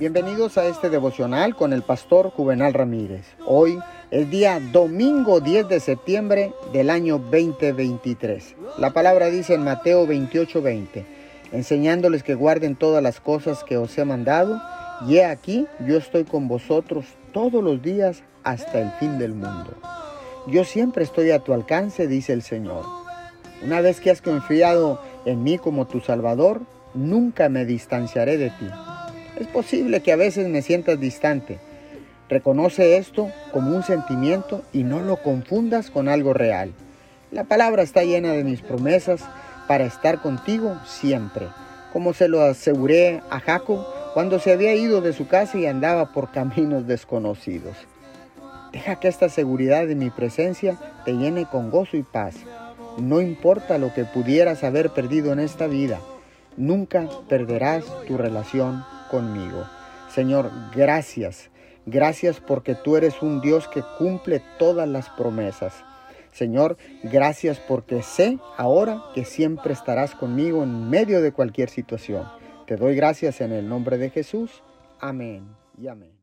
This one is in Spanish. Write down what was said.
Bienvenidos a este devocional con el pastor Juvenal Ramírez. Hoy es día domingo 10 de septiembre del año 2023. La palabra dice en Mateo 28:20, enseñándoles que guarden todas las cosas que os he mandado, y he aquí yo estoy con vosotros todos los días hasta el fin del mundo. Yo siempre estoy a tu alcance, dice el Señor. Una vez que has confiado en mí como tu Salvador, nunca me distanciaré de ti. Es posible que a veces me sientas distante. Reconoce esto como un sentimiento y no lo confundas con algo real. La palabra está llena de mis promesas para estar contigo siempre, como se lo aseguré a Jacob cuando se había ido de su casa y andaba por caminos desconocidos. Deja que esta seguridad de mi presencia te llene con gozo y paz. No importa lo que pudieras haber perdido en esta vida, nunca perderás tu relación conmigo. Señor, gracias. Gracias porque tú eres un Dios que cumple todas las promesas. Señor, gracias porque sé ahora que siempre estarás conmigo en medio de cualquier situación. Te doy gracias en el nombre de Jesús. Amén y amén.